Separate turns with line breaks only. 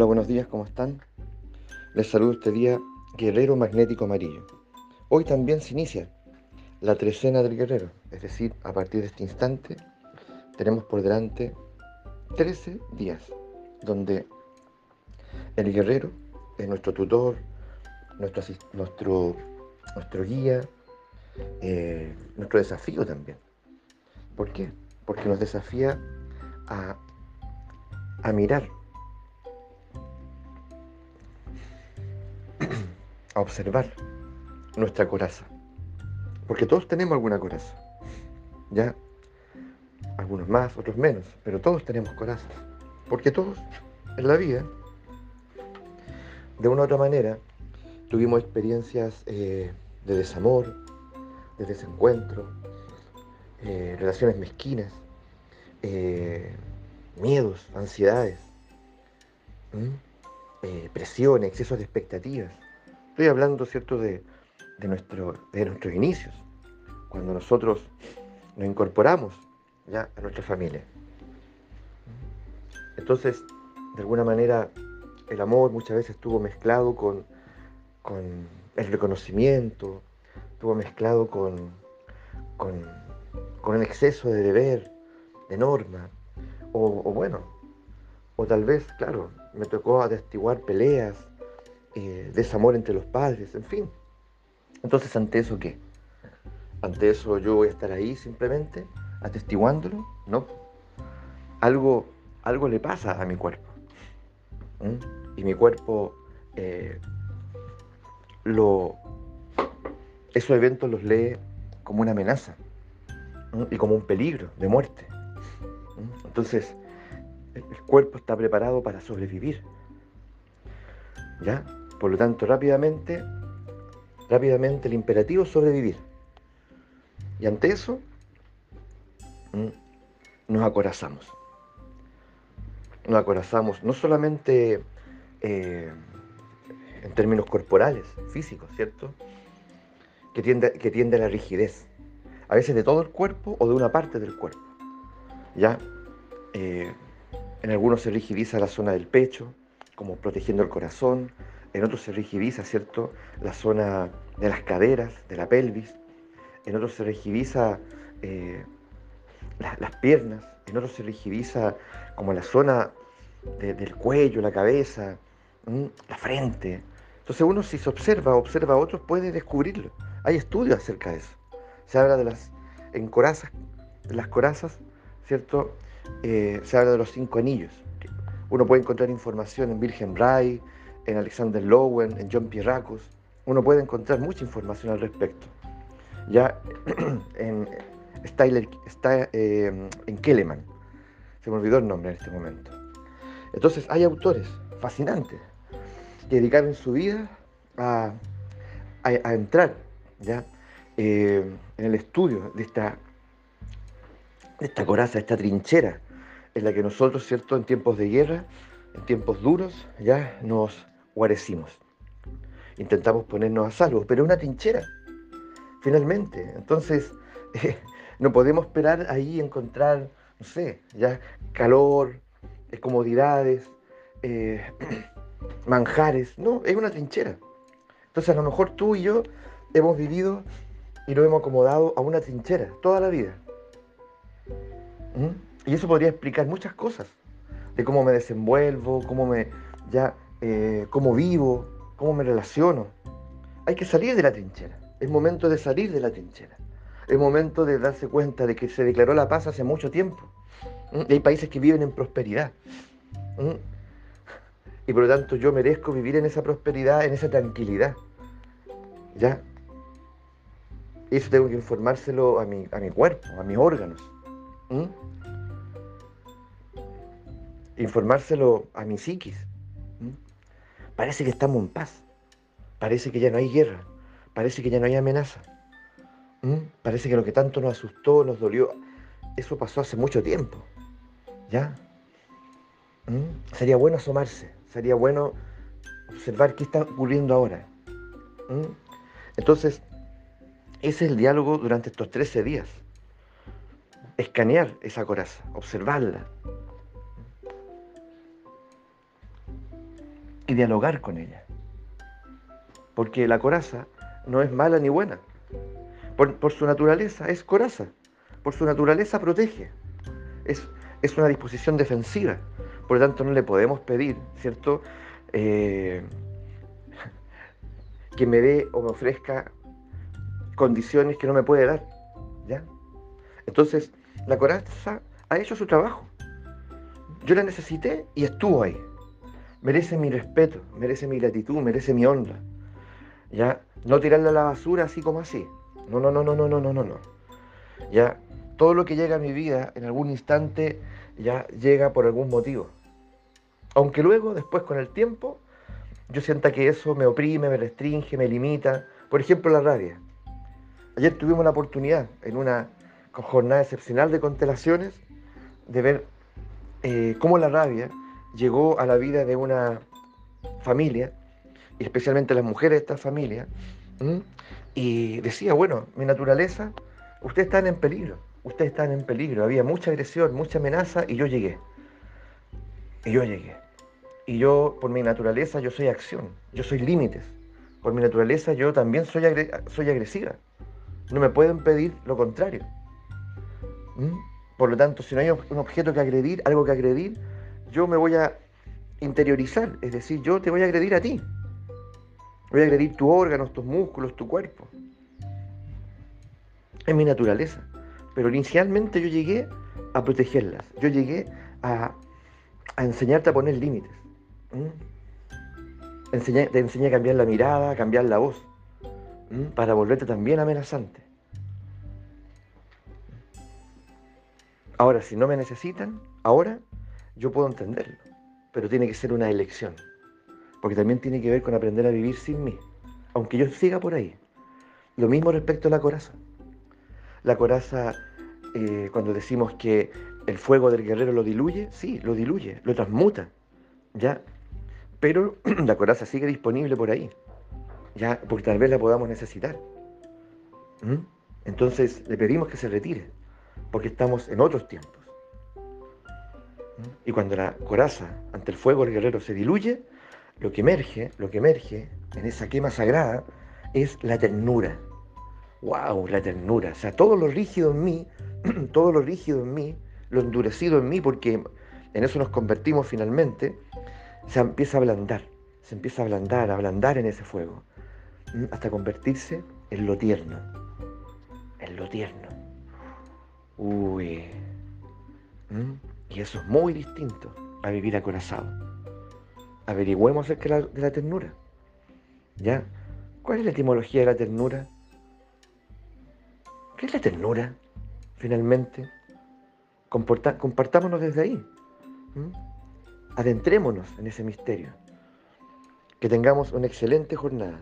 Hola, buenos días, ¿cómo están? Les saludo este día Guerrero Magnético Amarillo. Hoy también se inicia la trecena del guerrero, es decir, a partir de este instante tenemos por delante 13 días donde el guerrero es nuestro tutor, nuestro, nuestro, nuestro guía, eh, nuestro desafío también. ¿Por qué? Porque nos desafía a, a mirar a observar nuestra coraza. Porque todos tenemos alguna coraza. Ya, algunos más, otros menos, pero todos tenemos corazas. Porque todos en la vida, de una u otra manera, tuvimos experiencias eh, de desamor, de desencuentro, eh, relaciones mezquinas, eh, miedos, ansiedades, presión, excesos de expectativas. Estoy hablando, ¿cierto?, de, nuestro, de nuestros inicios, cuando nosotros nos incorporamos ya a nuestra familia. Entonces, de alguna manera, el amor muchas veces estuvo mezclado con, el reconocimiento, estuvo mezclado con, con, un exceso de deber, de norma, o, o bueno, o tal vez, claro, me tocó atestiguar peleas, eh, desamor entre los padres, en fin. Entonces, ante eso, ¿qué? Ante eso yo voy a estar ahí simplemente atestiguándolo, ¿no? Algo, algo le pasa a mi cuerpo. Y mi cuerpo eh, lo, esos eventos los lee como una amenaza y como un peligro de muerte. Entonces, el cuerpo está preparado para sobrevivir. ¿Ya? Por lo tanto, rápidamente, rápidamente el imperativo es sobrevivir. Y ante eso, mm, nos acorazamos. Nos acorazamos no solamente eh, en términos corporales, físicos, ¿cierto? Que tiende, que tiende a la rigidez. A veces de todo el cuerpo o de una parte del cuerpo. ¿Ya? Eh, en algunos se rigidiza la zona del pecho, como protegiendo el corazón, en otros se rigidiza, ¿cierto?, la zona de las caderas, de la pelvis, en otros se rigidiza eh, las piernas, en otros se rigidiza como la zona del cuello, la cabeza, la frente. Entonces uno si se observa, observa a otros, puede descubrirlo. Hay estudios acerca de eso. Se habla de las en corazas, las corazas, ¿cierto? Eh, se habla de los cinco anillos. Uno puede encontrar información en Wilhelm Reich, en Alexander Lowen, en John Pierracos. Uno puede encontrar mucha información al respecto. Ya en, Styler, está eh, en Kelleman. Se me olvidó el nombre en este momento. Entonces hay autores fascinantes que dedicaron su vida a, entrar ¿ya? Eh, en el estudio de esta, de esta coraza, esta trinchera en la que nosotros, ¿cierto?, en tiempos de guerra, en tiempos duros, ya nos guarecimos. Intentamos ponernos a salvo, pero una trinchera, finalmente. Entonces, eh, no podemos esperar ahí encontrar, no sé, ya calor, eh, comodidades, eh, manjares. No, es una trinchera. Entonces, a lo mejor tú y yo hemos vivido y nos hemos acomodado a una trinchera toda la vida. ¿Mm? Y eso podría explicar muchas cosas, de cómo me desenvuelvo, cómo me ya eh, cómo vivo, cómo me relaciono. Hay que salir de la trinchera. Es momento de salir de la trinchera. Es momento de darse cuenta de que se declaró la paz hace mucho tiempo. Y hay países que viven en prosperidad. Y por lo tanto yo merezco vivir en esa prosperidad, en esa tranquilidad. ¿Ya? Eso tengo que informárselo a mi, a mi cuerpo, a mis órganos. Informárselo a mi psiquis. Parece que estamos en paz. Parece que ya no hay guerra. Parece que ya no hay amenaza. ¿Mm? Parece que lo que tanto nos asustó, nos dolió, eso pasó hace mucho tiempo. ¿Ya? ¿Mm? Sería bueno asomarse. Sería bueno observar qué está ocurriendo ahora. ¿Mm? Entonces, ese es el diálogo durante estos 13 días. Escanear esa coraza, observarla, y dialogar con ella. Porque la coraza no es mala ni buena. Por, su naturaleza es coraza. Por su naturaleza protege. Es, es, una disposición defensiva. Por lo tanto, no le podemos pedir, ¿cierto? Eh, que me dé o me ofrezca condiciones que no me puede dar. ¿Ya? Entonces, la coraza ha hecho su trabajo. Yo la necesité y estuvo ahí. Merece mi respeto, merece mi gratitud, merece mi honra. ¿Ya? No tirarla a la basura así como así. No, no, no, no, no, no, no, no. Ya, todo lo que llega a mi vida en algún instante ya llega por algún motivo. Aunque luego, después con el tiempo, yo sienta que eso me oprime, me restringe, me limita. Por ejemplo, la rabia. Ayer tuvimos la oportunidad, en una jornada excepcional de constelaciones, de ver eh, cómo la rabia llegó a la vida de una familia, y especialmente las mujeres de esta familia, y decía, bueno, mi naturaleza, ustedes están en peligro, ustedes están en peligro, había mucha agresión, mucha amenaza, y yo llegué. Y yo llegué. Y yo, por mi naturaleza, yo soy acción, yo soy límites. Por mi naturaleza, yo también soy, soy agresiva. No me pueden pedir lo contrario. Por lo tanto, si no hay un objeto que agredir, algo que agredir, yo me voy a interiorizar, es decir, yo te voy a agredir a ti. Voy a agredir tus órganos, tus músculos, tu cuerpo. Es mi naturaleza. Pero inicialmente yo llegué a protegerlas. Yo llegué a, enseñarte a poner límites. te enseñé a cambiar la mirada, a cambiar la voz, para volverte también amenazante. Ahora, si no me necesitan, ahora yo puedo entenderlo, pero tiene que ser una elección, porque también tiene que ver con aprender a vivir sin mí, aunque yo siga por ahí. Lo mismo respecto a la coraza. La coraza, eh, cuando decimos que el fuego del guerrero lo diluye, sí, lo diluye, lo transmuta, ¿ya? Pero la coraza sigue disponible por ahí, ¿ya? Porque tal vez la podamos necesitar. Entonces le pedimos que se retire porque estamos en otros tiempos. Y cuando la coraza ante el fuego del guerrero se diluye, lo que emerge, lo que emerge en esa quema sagrada es la ternura. ¡Wow! La ternura. O sea, todo lo rígido en mí, todo lo rígido en mí, lo endurecido en mí, porque en eso nos convertimos finalmente, se empieza a ablandar, se empieza a ablandar, a ablandar en ese fuego, hasta convertirse en lo tierno, en lo tierno. Uy. ¿Mm? Y eso es muy distinto a vivir acorazado. Averigüemos acerca de la, ternura. ¿Ya? ¿Cuál es la etimología de la ternura? ¿Qué es la ternura, finalmente? compartámonos desde ahí. ¿Mm? Adentrémonos en ese misterio. Que tengamos una excelente jornada.